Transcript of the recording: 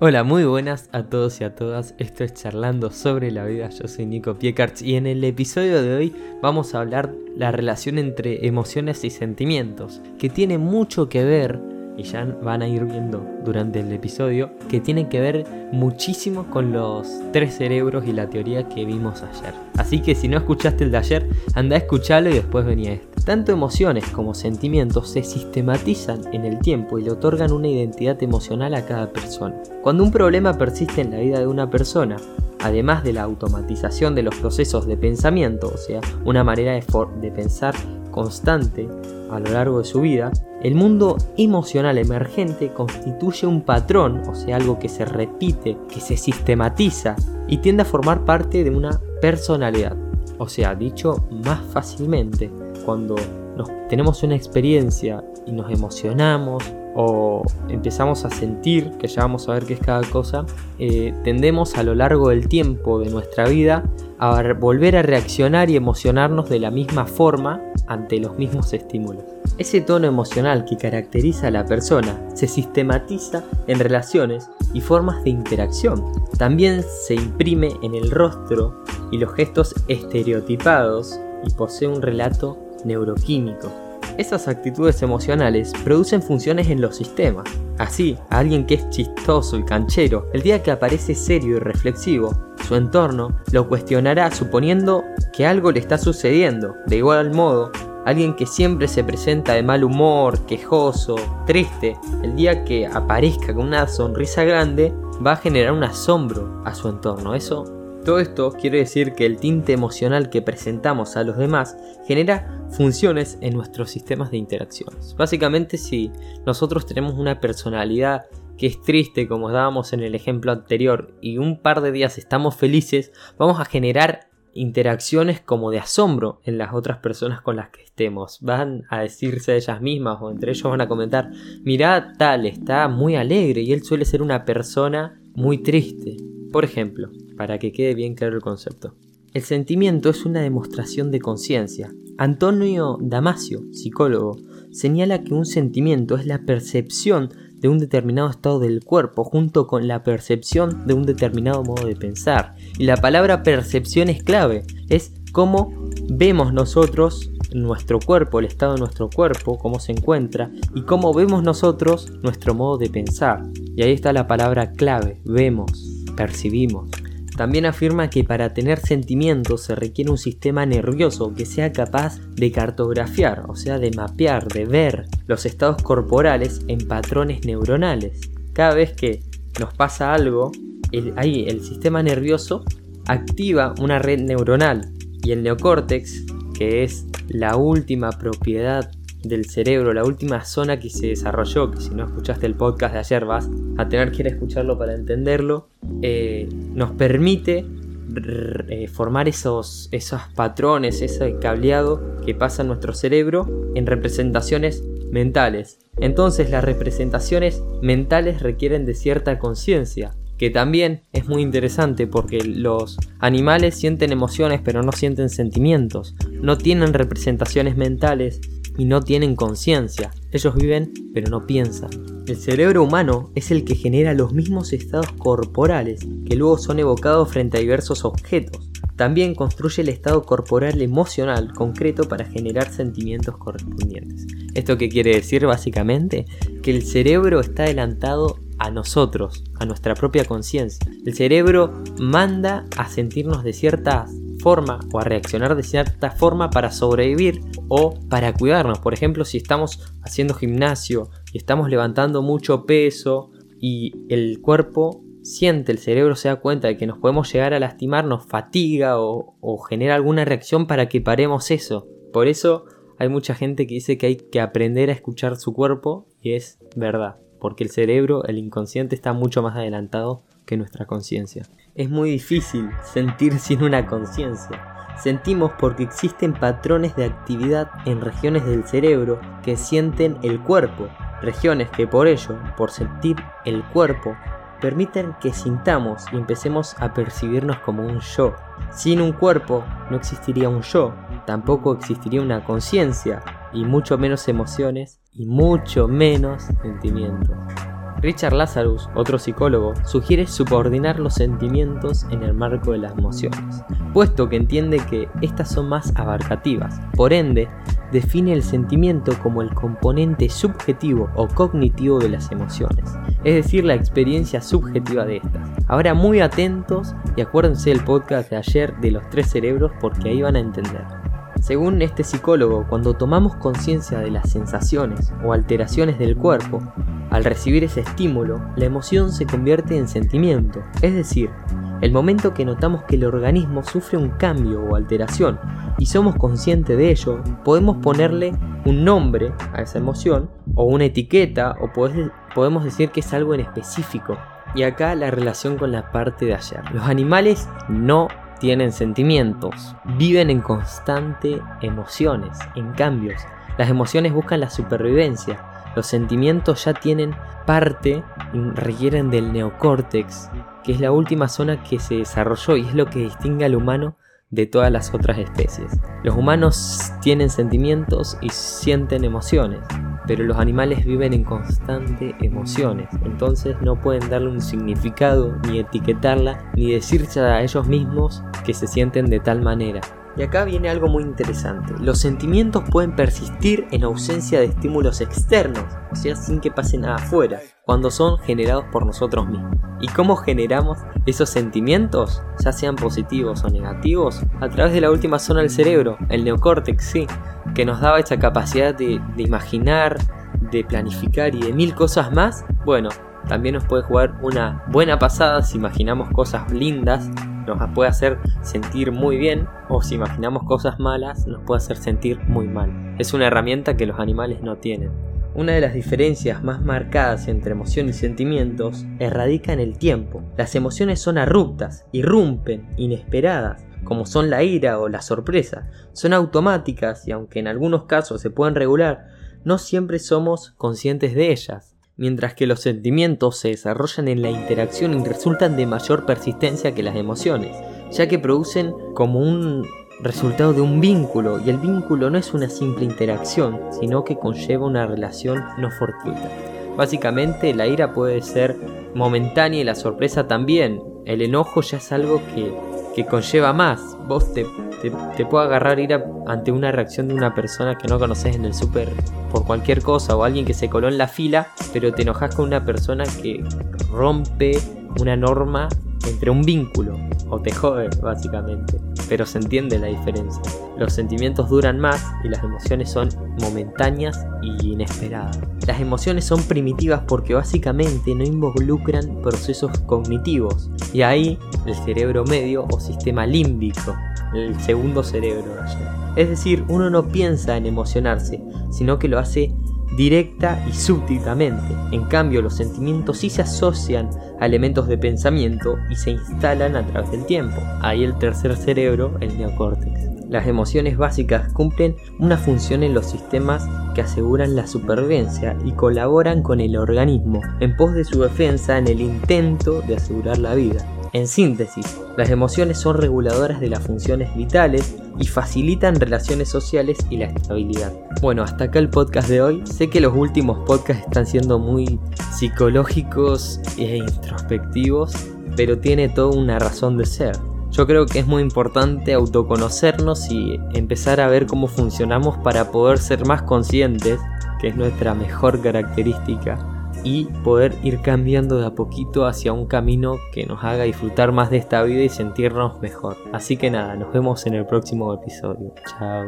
Hola, muy buenas a todos y a todas. Esto es Charlando sobre la vida. Yo soy Nico Piekarts y en el episodio de hoy vamos a hablar la relación entre emociones y sentimientos, que tiene mucho que ver y ya van a ir viendo durante el episodio, que tiene que ver muchísimo con los tres cerebros y la teoría que vimos ayer. Así que si no escuchaste el de ayer, anda a escucharlo y después venía este. Tanto emociones como sentimientos se sistematizan en el tiempo y le otorgan una identidad emocional a cada persona. Cuando un problema persiste en la vida de una persona, además de la automatización de los procesos de pensamiento, o sea, una manera de, de pensar constante a lo largo de su vida, el mundo emocional emergente constituye un patrón, o sea, algo que se repite, que se sistematiza y tiende a formar parte de una personalidad. O sea, dicho más fácilmente, cuando nos, tenemos una experiencia y nos emocionamos o empezamos a sentir, que ya vamos a ver qué es cada cosa, eh, tendemos a lo largo del tiempo de nuestra vida a volver a reaccionar y emocionarnos de la misma forma ante los mismos estímulos. Ese tono emocional que caracteriza a la persona se sistematiza en relaciones y formas de interacción. También se imprime en el rostro y los gestos estereotipados y posee un relato neuroquímico. Esas actitudes emocionales producen funciones en los sistemas. Así, a alguien que es chistoso y canchero, el día que aparece serio y reflexivo, su entorno lo cuestionará suponiendo que algo le está sucediendo. De igual modo, alguien que siempre se presenta de mal humor, quejoso, triste, el día que aparezca con una sonrisa grande, va a generar un asombro a su entorno. Eso todo esto quiere decir que el tinte emocional que presentamos a los demás genera funciones en nuestros sistemas de interacciones. Básicamente si nosotros tenemos una personalidad que es triste como dábamos en el ejemplo anterior y un par de días estamos felices, vamos a generar interacciones como de asombro en las otras personas con las que estemos. Van a decirse ellas mismas o entre ellos van a comentar, mirá tal, está muy alegre y él suele ser una persona muy triste. Por ejemplo, para que quede bien claro el concepto. El sentimiento es una demostración de conciencia. Antonio Damasio, psicólogo, señala que un sentimiento es la percepción de un determinado estado del cuerpo junto con la percepción de un determinado modo de pensar. Y la palabra percepción es clave, es cómo vemos nosotros nuestro cuerpo, el estado de nuestro cuerpo, cómo se encuentra y cómo vemos nosotros nuestro modo de pensar. Y ahí está la palabra clave, vemos percibimos. También afirma que para tener sentimientos se requiere un sistema nervioso que sea capaz de cartografiar, o sea, de mapear, de ver los estados corporales en patrones neuronales. Cada vez que nos pasa algo, ahí el sistema nervioso activa una red neuronal y el neocórtex, que es la última propiedad del cerebro, la última zona que se desarrolló, que si no escuchaste el podcast de ayer vas a tener que ir a escucharlo para entenderlo, eh, nos permite eh, formar esos, esos patrones, ese cableado que pasa en nuestro cerebro en representaciones mentales. Entonces las representaciones mentales requieren de cierta conciencia, que también es muy interesante porque los animales sienten emociones pero no sienten sentimientos, no tienen representaciones mentales y no tienen conciencia. Ellos viven pero no piensan. El cerebro humano es el que genera los mismos estados corporales que luego son evocados frente a diversos objetos. También construye el estado corporal emocional concreto para generar sentimientos correspondientes. ¿Esto qué quiere decir básicamente? Que el cerebro está adelantado a nosotros, a nuestra propia conciencia. El cerebro manda a sentirnos de ciertas o a reaccionar de cierta forma para sobrevivir o para cuidarnos. Por ejemplo, si estamos haciendo gimnasio y estamos levantando mucho peso y el cuerpo siente, el cerebro se da cuenta de que nos podemos llegar a lastimar, nos fatiga o, o genera alguna reacción para que paremos eso. Por eso hay mucha gente que dice que hay que aprender a escuchar su cuerpo y es verdad, porque el cerebro, el inconsciente está mucho más adelantado que nuestra conciencia. Es muy difícil sentir sin una conciencia. Sentimos porque existen patrones de actividad en regiones del cerebro que sienten el cuerpo, regiones que por ello, por sentir el cuerpo, permiten que sintamos y empecemos a percibirnos como un yo. Sin un cuerpo no existiría un yo, tampoco existiría una conciencia, y mucho menos emociones, y mucho menos sentimientos. Richard Lazarus, otro psicólogo, sugiere subordinar los sentimientos en el marco de las emociones, puesto que entiende que estas son más abarcativas. Por ende, define el sentimiento como el componente subjetivo o cognitivo de las emociones, es decir, la experiencia subjetiva de estas. Ahora muy atentos y acuérdense del podcast de ayer de los tres cerebros porque ahí van a entender. Según este psicólogo, cuando tomamos conciencia de las sensaciones o alteraciones del cuerpo, al recibir ese estímulo, la emoción se convierte en sentimiento, es decir, el momento que notamos que el organismo sufre un cambio o alteración y somos conscientes de ello, podemos ponerle un nombre a esa emoción o una etiqueta o podemos decir que es algo en específico. Y acá la relación con la parte de ayer. Los animales no tienen sentimientos, viven en constante emociones, en cambios. Las emociones buscan la supervivencia, los sentimientos ya tienen parte requieren del neocórtex, que es la última zona que se desarrolló y es lo que distingue al humano de todas las otras especies. Los humanos tienen sentimientos y sienten emociones, pero los animales viven en constante emociones, entonces no pueden darle un significado, ni etiquetarla, ni decirse a ellos mismos que se sienten de tal manera. Y acá viene algo muy interesante. Los sentimientos pueden persistir en ausencia de estímulos externos, o sea, sin que pase nada afuera, cuando son generados por nosotros mismos. ¿Y cómo generamos esos sentimientos, ya sean positivos o negativos? A través de la última zona del cerebro, el neocórtex, sí, que nos daba esa capacidad de, de imaginar, de planificar y de mil cosas más. Bueno, también nos puede jugar una buena pasada si imaginamos cosas lindas nos puede hacer sentir muy bien o si imaginamos cosas malas nos puede hacer sentir muy mal. Es una herramienta que los animales no tienen. Una de las diferencias más marcadas entre emoción y sentimientos radica en el tiempo. Las emociones son abruptas, irrumpen, inesperadas, como son la ira o la sorpresa. Son automáticas y aunque en algunos casos se pueden regular, no siempre somos conscientes de ellas mientras que los sentimientos se desarrollan en la interacción y resultan de mayor persistencia que las emociones, ya que producen como un resultado de un vínculo, y el vínculo no es una simple interacción, sino que conlleva una relación no fortuita. Básicamente la ira puede ser momentánea y la sorpresa también, el enojo ya es algo que, que conlleva más, vos te te, puede agarrar ir ante una reacción de una persona que no conoces en el súper por cualquier cosa o alguien que se coló en la fila, pero te enojas con una persona que rompe una norma entre un vínculo o te jode básicamente, pero se entiende la diferencia. Los sentimientos duran más y las emociones son momentáneas y inesperadas. Las emociones son primitivas porque básicamente no involucran procesos cognitivos y ahí el cerebro medio o sistema límbico el segundo cerebro. Es decir, uno no piensa en emocionarse, sino que lo hace directa y súbitamente. En cambio, los sentimientos sí se asocian a elementos de pensamiento y se instalan a través del tiempo. Ahí el tercer cerebro, el neocórtex. Las emociones básicas cumplen una función en los sistemas que aseguran la supervivencia y colaboran con el organismo en pos de su defensa en el intento de asegurar la vida. En síntesis, las emociones son reguladoras de las funciones vitales y facilitan relaciones sociales y la estabilidad. Bueno, hasta acá el podcast de hoy. Sé que los últimos podcasts están siendo muy psicológicos e introspectivos, pero tiene toda una razón de ser. Yo creo que es muy importante autoconocernos y empezar a ver cómo funcionamos para poder ser más conscientes, que es nuestra mejor característica y poder ir cambiando de a poquito hacia un camino que nos haga disfrutar más de esta vida y sentirnos mejor. Así que nada, nos vemos en el próximo episodio. Chao.